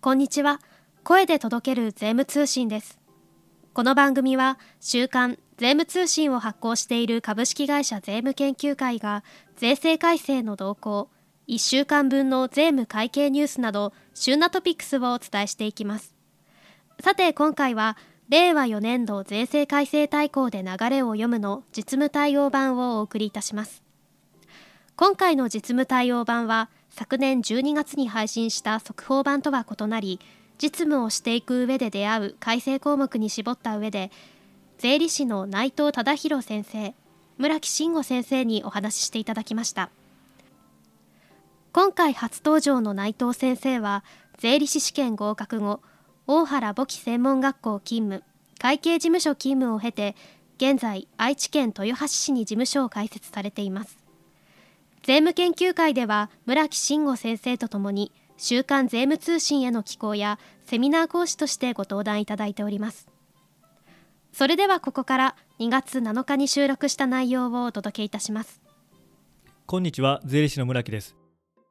こんにちは。声で届ける税務通信です。この番組は週刊税務通信を発行している株式会社税務研究会が税制改正の動向1週間分の税務会計ニュースなど旬なトピックスをお伝えしていきます。さて今回は令和4年度税制改正大綱で流れを読むの実務対応版をお送りいたします。今回の実務対応版は昨年12月に配信した速報版とは異なり実務をしていく上で出会う改正項目に絞った上で税理士の内藤忠宏先生村木慎吾先生にお話ししていただきました。今回初登場の内藤先生は税理士試験合格後大原簿記専門学校勤務会計事務所勤務を経て現在愛知県豊橋市に事務所を開設されています。税務研究会では村木慎吾先生とともに週刊税務通信への寄稿やセミナー講師としてご登壇いただいております。それではここから2月7日に収録した内容をお届けいたします。こんにちは税理士の村木です。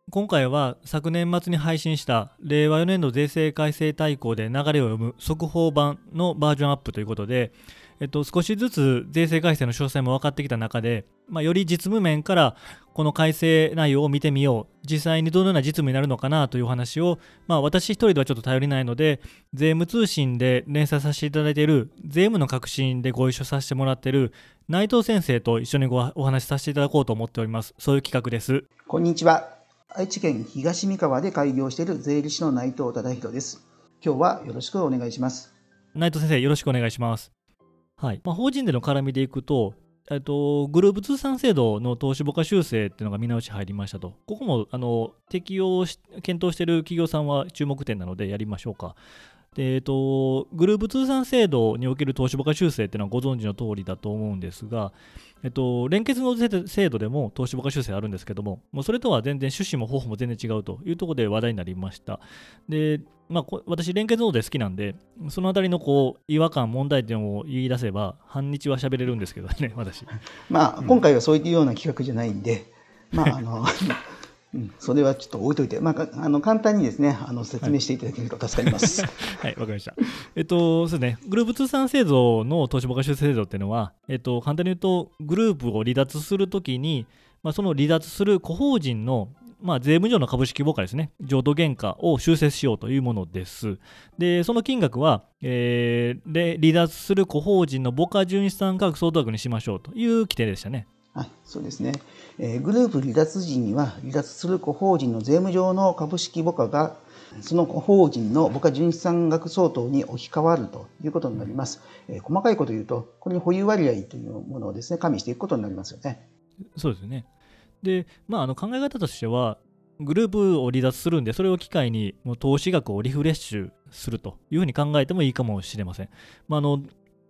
今回は昨年末に配信した令和4年度税制改正大綱で流れを読む速報版のバージョンアップということで、えっと、少しずつ税制改正の詳細も分かってきた中で、まあ、より実務面からこの改正内容を見てみよう実際にどのような実務になるのかなという話を、まあ、私一人ではちょっと頼りないので税務通信で連載させていただいている税務の革新でご一緒させてもらっている内藤先生と一緒にごお話しさせていただこうと思っておりますそういう企画ですこんにちは愛知県東三河で開業している税理士の内藤忠宏です。今日はよろしくお願いします。内藤先生、よろしくお願いします。はい。まあ、法人での絡みでいくと、えっと、グループ通算制度の投資簿価修正っていうのが見直し入りましたと。ここもあの適用し検討している企業さんは注目点なのでやりましょうか。でえっと、グループ通算制度における投資簿価修正っていうのはご存知の通りだと思うんですが、えっと、連結の制度でも投資簿価修正あるんですけども、もうそれとは全然趣旨も方法も全然違うというところで話題になりました。で、まあ、私、連結ノートで好きなんで、そのあたりのこう違和感、問題点を言い出せば、半日は喋れるんですけどね、私。まあ、今回はそういうような企画じゃないんで、まあ、あの、うん、それはちょっと置いといて、まあ、あの簡単にですねあの説明していただけると助かります。はい、わ、はい、かりました。えっと、そうですね、グループ通算制度の投資母価修正制度っていうのは、えっと、簡単に言うと、グループを離脱するときに、まあ、その離脱する個法人のまあ、税務上の株式母価ですね、譲渡原価を修正しようというものです。で、その金額は、えー、で離脱する個法人の母価純資産価格相当額にしましょうという規定でしたね。はい、そうですね。えー、グループ離脱時には、離脱する個法人の税務上の株式母価が、その個法人の母価純資産額相当に置き換わるということになります。えー、細かいことを言うと、これに保有割合というものをですね、加味していくことになりますよね。そうですね。で、まあ、あの考え方としては、グループを離脱するんで、それを機会にもう投資額をリフレッシュするというふうに考えてもいいかもしれません。まあ、あの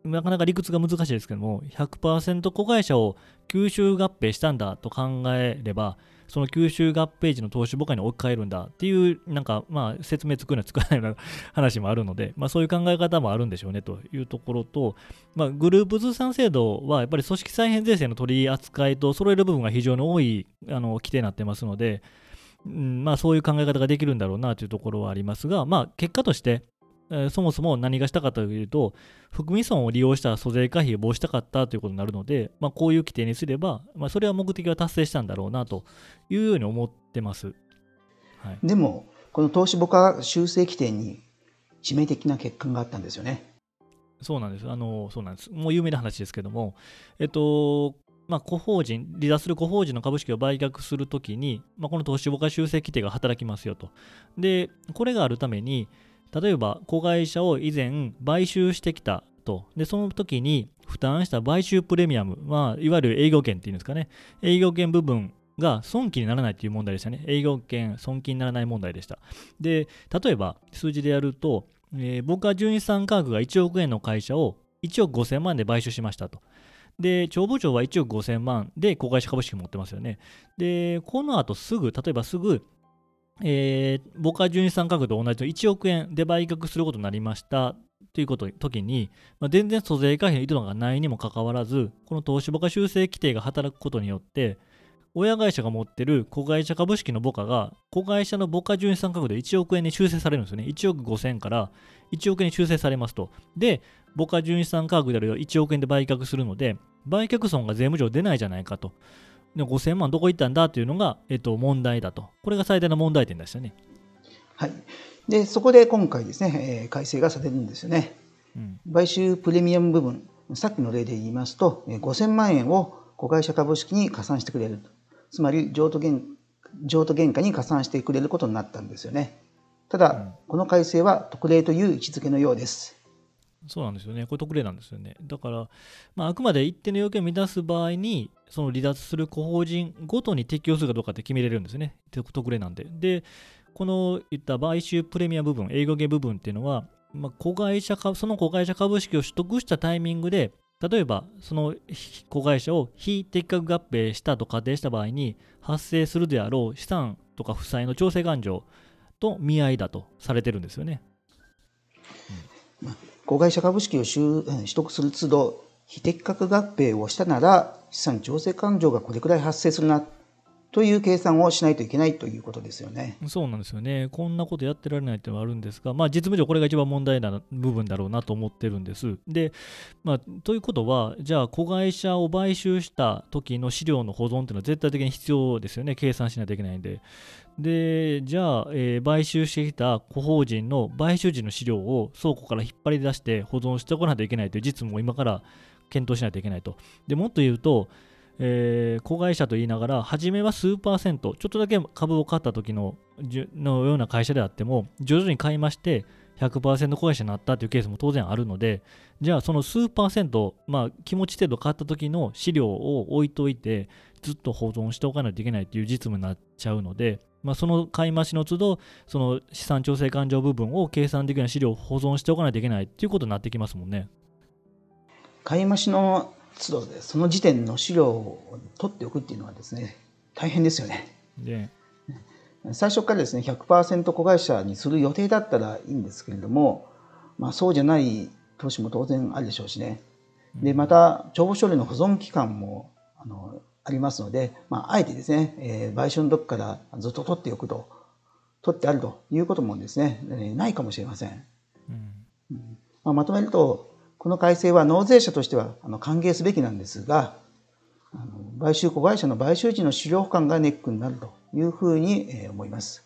なかなか理屈が難しいですけども、100%子会社を吸収合併したんだと考えれば、その吸収合併時の投資母価に置き換えるんだっていう、なんか、まあ、説明作るのは作らないような話もあるので、まあ、そういう考え方もあるんでしょうねというところと、まあ、グループ通算制度は、やっぱり組織再編税制の取り扱いと揃える部分が非常に多いあの規定になってますので、うんまあ、そういう考え方ができるんだろうなというところはありますが、まあ、結果として、えー、そもそも何がしたかというと、含み損を利用した租税回避を防止したかったということになるので、まあ、こういう規定にすれば、まあ、それは目的は達成したんだろうなというように思ってます。はい、でも、この投資母価修正規定に致命的な欠陥があったんですよね。そうなんです。あの、そうなんです。もう有名な話ですけども、えっと、まあ、個法人、離脱する個法人の株式を売却するときに、まあ、この投資母価修正規定が働きますよと。で、これがあるために、例えば子会社を以前買収してきたと。でその時に負担した買収プレミアム、まあ、いわゆる営業権っていうんですかね。営業権部分が損金にならないという問題でしたね。営業権損金にならない問題でした。で例えば数字でやると、えー、僕は純資産価格が1億円の会社を1億5000万で買収しましたと。で、帳簿長は1億5000万で公開者株式持ってますよね。で、この後すぐ、例えばすぐ、えー、僕は純資産価格と同じの1億円で売却することになりましたということ時に、まあ、全然租税回避の意図がないにもかかわらず、この投資母価修正規定が働くことによって、親会社が持ってる子会社株式の母価が子会社の母価純資産価格で1億円に修正されるんですよね。1億5000から1億円に修正されますと。で、母価純資産価格である1億円で売却するので、売却損が税務上出ないじゃないかと。で5000万どこ行ったんだというのが、えっと、問題だと。これが最大の問題点でしたね。はい。で、そこで今回ですね、えー、改正がされるんですよね。うん、買収プレミアム部分、さっきの例で言いますと、5000万円を子会社株式に加算してくれる。つまり譲渡原、譲渡原価に加算してくれることになったんですよね。ただ、うん、この改正は特例という位置づけのようです。そうなんですよね。これ特例なんですよね。だから、まあ、あくまで一定の要件を満たす場合に、その離脱する個法人ごとに適用するかどうかって決めれるんですね。特例なんで。で、この言った買収プレミア部分、営業系部分っていうのは、まあ、子会社かその子会社株式を取得したタイミングで、例えばその子会社を非適格合併したと仮定した場合に発生するであろう資産とか負債の調整勘定と見合いだとされてるんですよね。うん、子会社株式を取得する都度非適格合併をしたなら資産調整勘定がこれくらい発生するな。という計算をしないといけないということですよね。そうなんですよね。こんなことやってられないっていうのはあるんですが、まあ、実務上これが一番問題な部分だろうなと思ってるんです。で、まあ、ということは、じゃあ、子会社を買収した時の資料の保存っていうのは絶対的に必要ですよね。計算しないといけないんで。で、じゃあ、えー、買収してきた個法人の買収時の資料を倉庫から引っ張り出して保存しておかないといけないという実務を今から検討しないといけないと。でもっと言うと、えー、子会社と言いながら、初めは数パーセント、ちょっとだけ株を買った時ののような会社であっても、徐々に買いまして、100%子会社になったというケースも当然あるので、じゃあその数パーセント、まあ、気持ち程度買った時の資料を置いといて、ずっと保存しておかないといけないという実務になっちゃうので、まあ、その買い増しの都度、その資産調整勘定部分を計算できるような資料を保存しておかないといけないということになってきますもんね。買い増しの都度でその時点の資料を取っておくっていうのはですね大変ですよね。で最初からですね100%子会社にする予定だったらいいんですけれども、まあ、そうじゃない投資も当然あるでしょうしね。でまた帳簿処理の保存期間もあのありますので、まあ、あえてですね、えー、買収の時からずっと取っておくと取ってあるということもですねないかもしれません。うんまあ、まとめるとこの改正は納税者としては歓迎すべきなんですが、買収子会社の買収時の資料保管がネックになるというふうに、思います。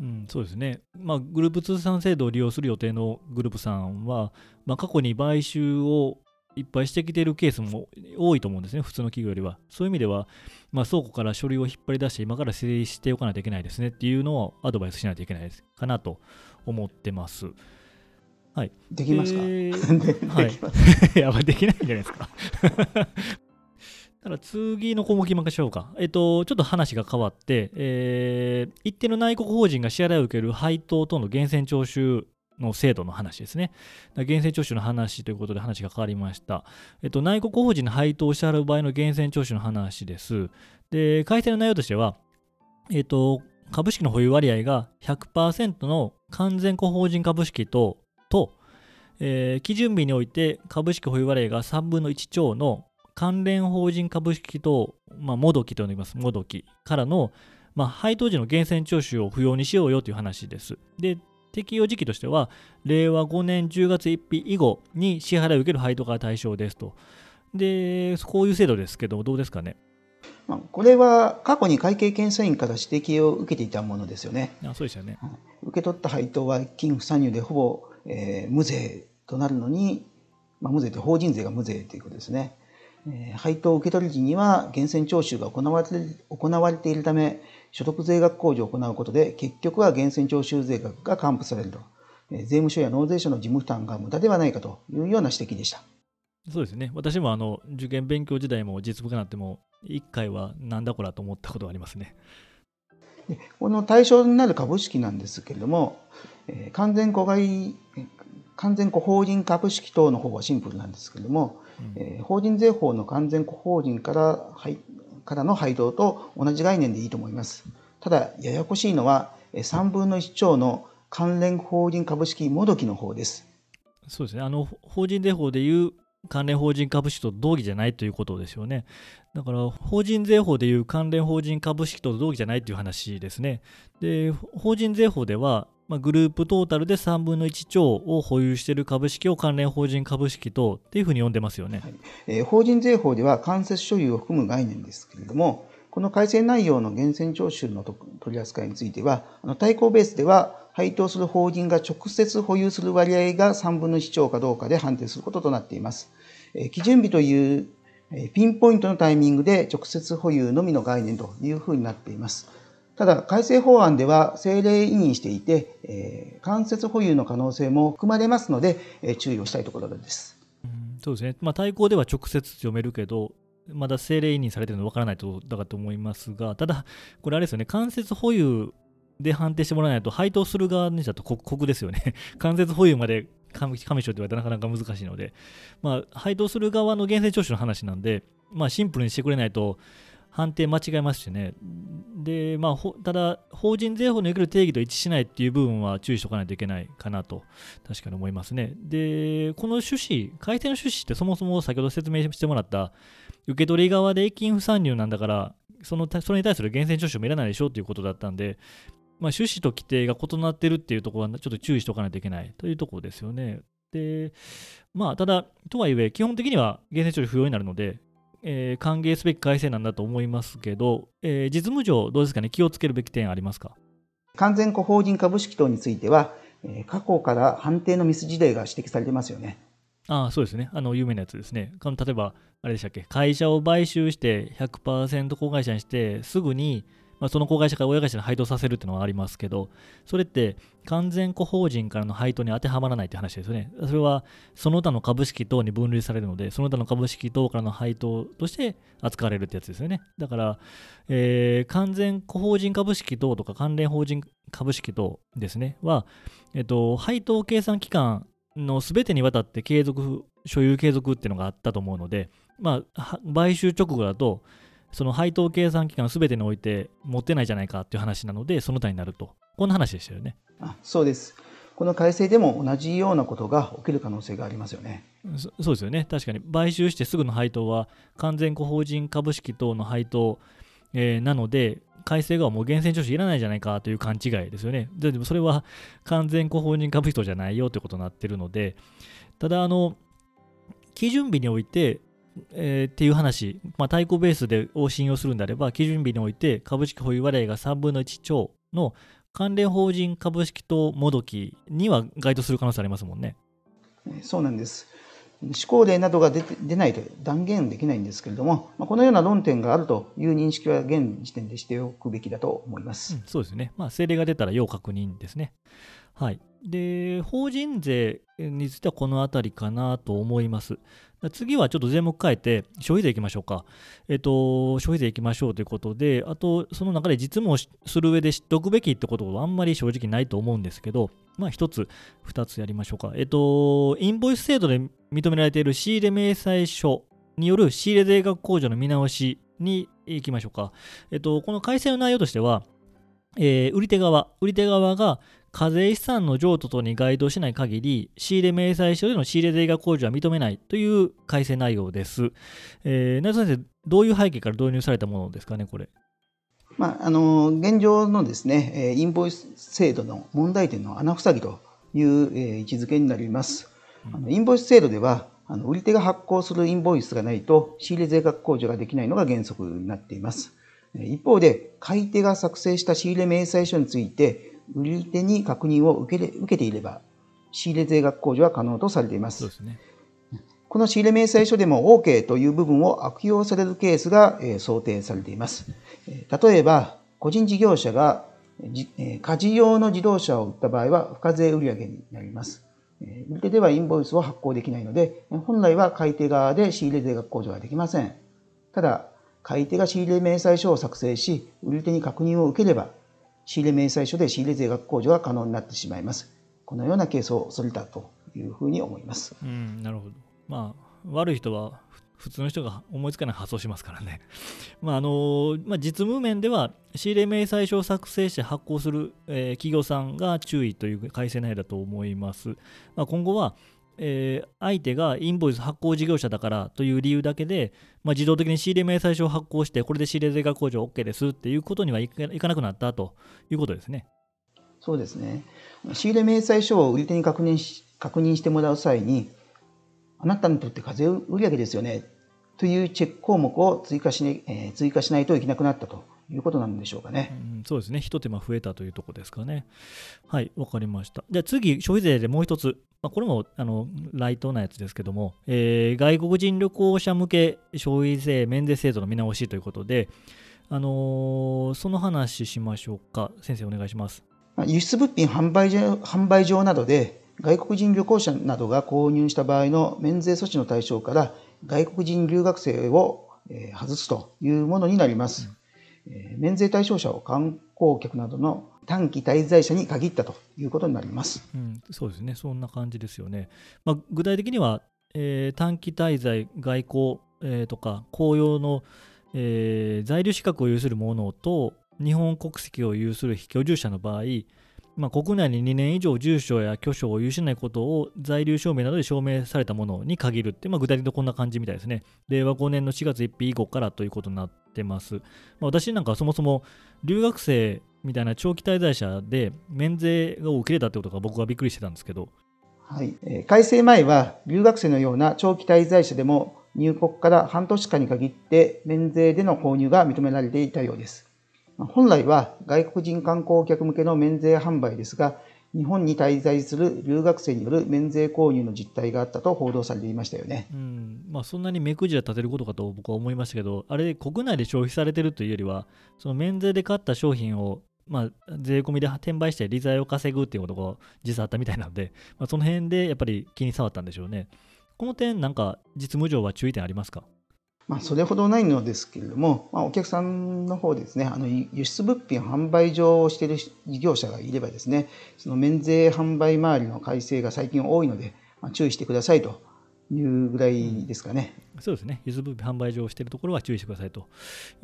うん、そうですね、まあ、グループ通産制度を利用する予定のグループさんは、まあ、過去に買収をいっぱいしてきているケースも多いと思うんですね、普通の企業よりは。そういう意味では、まあ、倉庫から書類を引っ張り出して、今から整理しておかないといけないですねっていうのをアドバイスしないといけないかなと思ってます。はい。できますか、えー、はい。やばい、できないんじゃないですか。ただ次の項目いきましょうか。えっと、ちょっと話が変わって、えー、一定の内国法人が支払いを受ける配当との源泉徴収の制度の話ですね。源泉徴収の話ということで話が変わりました。えっと、内国法人の配当を支払う場合の源泉徴収の話です。で、改正の内容としては、えっと、株式の保有割合が100%の完全個法人株式とと、えー、基準日において株式保有割合が3分の1超の関連法人株式と、まあ、もどきと呼びます、もどきからの、まあ、配当時の源泉徴収を不要にしようよという話です。で、適用時期としては、令和5年10月1日以後に支払いを受ける配当が対象ですと。で、こういう制度ですけど、どうですかね？これは過去に会計検査院から指摘を受けていたものですよね。あそうですよね。受け取った配当は金不参入でほぼえー、無税となるのに、まあ、無税って法人税が無税ということですね。えー、配当受け取り時には源泉徴収が行われ行われているため、所得税額控除を行うことで、結局は源泉徴収税額が還付されると、えー、税務署や納税者の事務負担が無駄ではないかというような指摘でした。そうですね。私もあの受験勉強時代も実務家になっても、1回はなんだこらと思ったことがありますね。この対象になる株式なんですけれども、え完全子外完全個法人株式等の方はシンプルなんですけれども、うん、えー、法人税法の完全個法人から、はい、からの配当と同じ概念でいいと思います。ただ、ややこしいのは、3分の1兆の関連法人株式もどきの方です。そうですね。あの、法人税法でいう関連法人株式と同義じゃないということですよね。だから、法人税法でいう関連法人株式と同義じゃないという話ですね。で、法人税法では、まあ、グループトータルで3分の1超を保有している株式を関連法人株式とっていうふうに呼んでますよね、はいえー、法人税法では間接所有を含む概念ですけれども、この改正内容の源泉徴収の取り扱いについては、あの対抗ベースでは配当する法人が直接保有する割合が3分の1超かどうかで判定することとなっています。え、基準日というピンポイントのタイミングで直接保有のみの概念というふうになっています。ただ、改正法案では政令委任していて、えー、間接保有の可能性も含まれますので、えー、注意をしたいところです。うん、そうですね、まあ、対抗では直接読めるけど、まだ政令委任されてるの分からないとだかと思いますが、ただ、これあれですよね、間接保有で判定してもらわないと、配当する側にしたと酷ですよね。間接保有まで上昇って言われたらなかなか難しいので、まあ、配当する側の源泉徴収の話なんで、まあ、シンプルにしてくれないと、判定間違えますしね。で、まあ、ただ、法人税法における定義と一致しないっていう部分は注意しておかないといけないかなと、確かに思いますね。で、この趣旨、改正の趣旨ってそもそも先ほど説明してもらった、受け取り側で金不参入なんだから、そのそれに対する源泉徴収もいらないでしょということだったんで、まあ、趣旨と規定が異なってるっていうところはちょっと注意しておかないといけないというところですよね。で、まあ、ただ、とはいえ、基本的には源泉徴収不要になるので、えー、歓迎すべき改正なんだと思いますけど、えー、実務上、どうですかね、気をつけるべき点ありますか？完全個法人株式等については、えー、過去から判定のミス事例が指摘されてますよね。ああ、そうですね。あの、有名なやつですね。例えば、あれでしたっけ、会社を買収して100%子会社にして、すぐに、まあ、その子会社から親会社に配当させるっていうのはありますけど、それって完全個法人からの配当に当てはまらないって話ですよね。それはその他の株式等に分類されるので、その他の株式等からの配当として扱われるってやつですよね。だから、えー、完全個法人株式等とか関連法人株式等ですね、は、えっと、配当計算期間のすべてにわたって継続、所有継続っていうのがあったと思うので、まあ、買収直後だと、その配当計算期間すべてにおいて持ってないじゃないかっていう話なので、その他になると。こんな話でしたよね。あそうです。この改正でも同じようなことが起きる可能性がありますよね。そそうですよね。確かに、買収してすぐの配当は、完全個法人株式等の配当、えー、なので、改正がもう源泉徴収いらないじゃないかという勘違いですよね。でもそれは完全個法人株式等じゃないよということになっているので、ただ、あの、基準日において、えー、っていう話、まあ、対抗ベースでを信用するんであれば、基準日において株式保有割合が3分の1超の関連法人株式等もどきには該当する可能性ありますもんね。そうなんです。施行例などが出出ないと断言できないんですけれども、まあ、このような論点があるという認識は現時点でしておくべきだと思います。うん、そうですね。まあ、政令が出たら要確認ですね。はい。で、法人税についてはこの辺りかなと思います。次はちょっと税目変えて消費税いきましょうか。えっと、消費税いきましょうということで、あと、その中で実務をする上で知っておくべきってことはあんまり正直ないと思うんですけど、まあ一つ、二つやりましょうか。えっと、インボイス制度で認められている仕入れ明細書による仕入れ税額控除の見直しに行きましょうか。えっと、この改正の内容としては、えー、売り手側、売り手側が課税資産の譲渡等に該当しない限り、仕入れ明細書での仕入れ税額控除は認めないという改正内容です。えー、内藤先生、どういう背景から導入されたものですかね、これ。まあ、あの現状のですね、インボイス制度の問題点の穴塞ぎという、え位置づけになります。あのインボイス制度では、あの売り手が発行するインボイスがないと仕入れ税額控除ができないのが原則になっています。一方で、買い手が作成した仕入れ明細書について、売り手に確認を受け受けていれば、仕入れ税額控除は可能とされています。すね。この仕入れ明細書でも OK という部分を悪用されるケースが、え想定されています。例えば、個人事業者が家事用の自動車を売った場合は、付加税売上になります。売り手ではインボイスを発行できないので、本来は買い手側で仕入れ税額控除はできません。ただ、買い手が仕入れ明細書を作成し、売り手に確認を受ければ、仕入れ明細書で仕入れ税額控除が可能になってしまいます。このようなケースを恐れたというふうに思います。うん、なるほど。まあ、悪い人は普通の人が思いつかない発想しますからね。まああのまあ、実務面では仕入れ明細書を作成して発行する、えー、企業さんが注意という改正内容だと思います。まあ、今後は、えー、相手がインボイス発行事業者だからという理由だけで、まあ、自動的に仕入れ明細書を発行して、これで仕入れ税額控除 OK ですっていうことにはいかなくなったということですね。そうですね。仕入れ明細書を売り手に確認し確認してもらう際に、あなたにとって課税売上ですよねというチェック項目を追加し,、ねえー、追加しないといけなくなったということなんでしょうかね。うん、そうですね。一手間増えたというところですかね。はい、わかりました。じゃあ次、消費税でもう一つ。まあ、これもあのライトなやつですけども、えー、外国人旅行者向け消費税免税制度の見直しということで、あのー、その話しましょうか。先生、お願いします。輸出物品販売場販売場などで外国人旅行者などが購入した場合の免税措置の対象から外国人留学生を外すというものになります。うん、免税対象者を観光客などの短期滞在者に限ったということになります。うん、そうですね、そんな感じですよね。まあ、具体的には、えー、短期滞在、外交、えー、とか公用の、えー、在留資格を有する者と日本国籍を有する非居住者の場合、まあ、国内に2年以上住所や居所を有しないことを在留証明などで証明されたものに限るって、まあ、具体的にこんな感じみたいですね。令和5年の4月1日以降からということになってます。まあ、私なんかそもそも留学生みたいな長期滞在者で免税を受け入れたってことが僕はびっくりしてたんですけど。はい、えー、改正前は留学生のような長期滞在者でも入国から半年間に限って免税での購入が認められていたようです。本来は外国人観光客向けの免税販売ですが、日本に滞在する留学生による免税購入の実態があったと報道されていましたよね。うんまあ、そんなに目くじら立てることかと僕は思いましたけど、あれ、国内で消費されてるというよりは、その免税で買った商品を、まあ、税込みで転売して利罪を稼ぐっていうことが実際あったみたいなので、まあ、その辺でやっぱり気に障ったんでしょうね。この点、なんか実務上は注意点ありますか？まあ、それほどないのですけれども、まあ、お客さんの方ですね、あの輸出物品販売上をしている事業者がいればですね、その免税販売周りの改正が最近多いので、まあ、注意してくださいというぐらいですかね。うん、そうですね、輸出物品販売上をしているところは注意してくださいと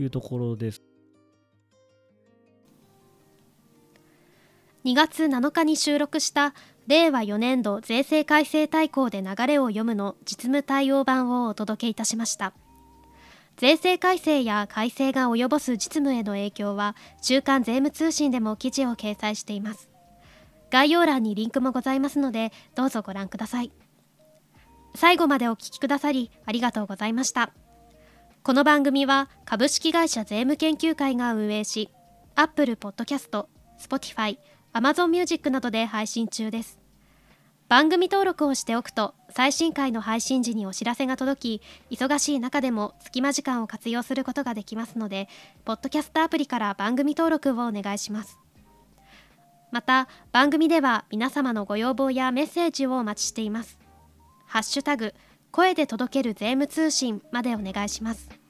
いうところです。2月7日に収録した令和4年度税制改正大綱で流れを読むの実務対応版をお届けいたしました。税制改正や改正が及ぼす実務への影響は週刊税務通信でも記事を掲載しています。概要欄にリンクもございますのでどうぞご覧ください。最後までお聞きくださりありがとうございました。この番組は株式会社税務研究会が運営し Apple Podcast、Spotify、Amazon Music などで配信中です。番組登録をしておくと最新回の配信時にお知らせが届き忙しい中でも隙間時間を活用することができますのでポッドキャストアプリから番組登録をお願いします。また番組では皆様のご要望やメッセージをお待ちしています。ハッシュタグ声で届ける税務通信までお願いします。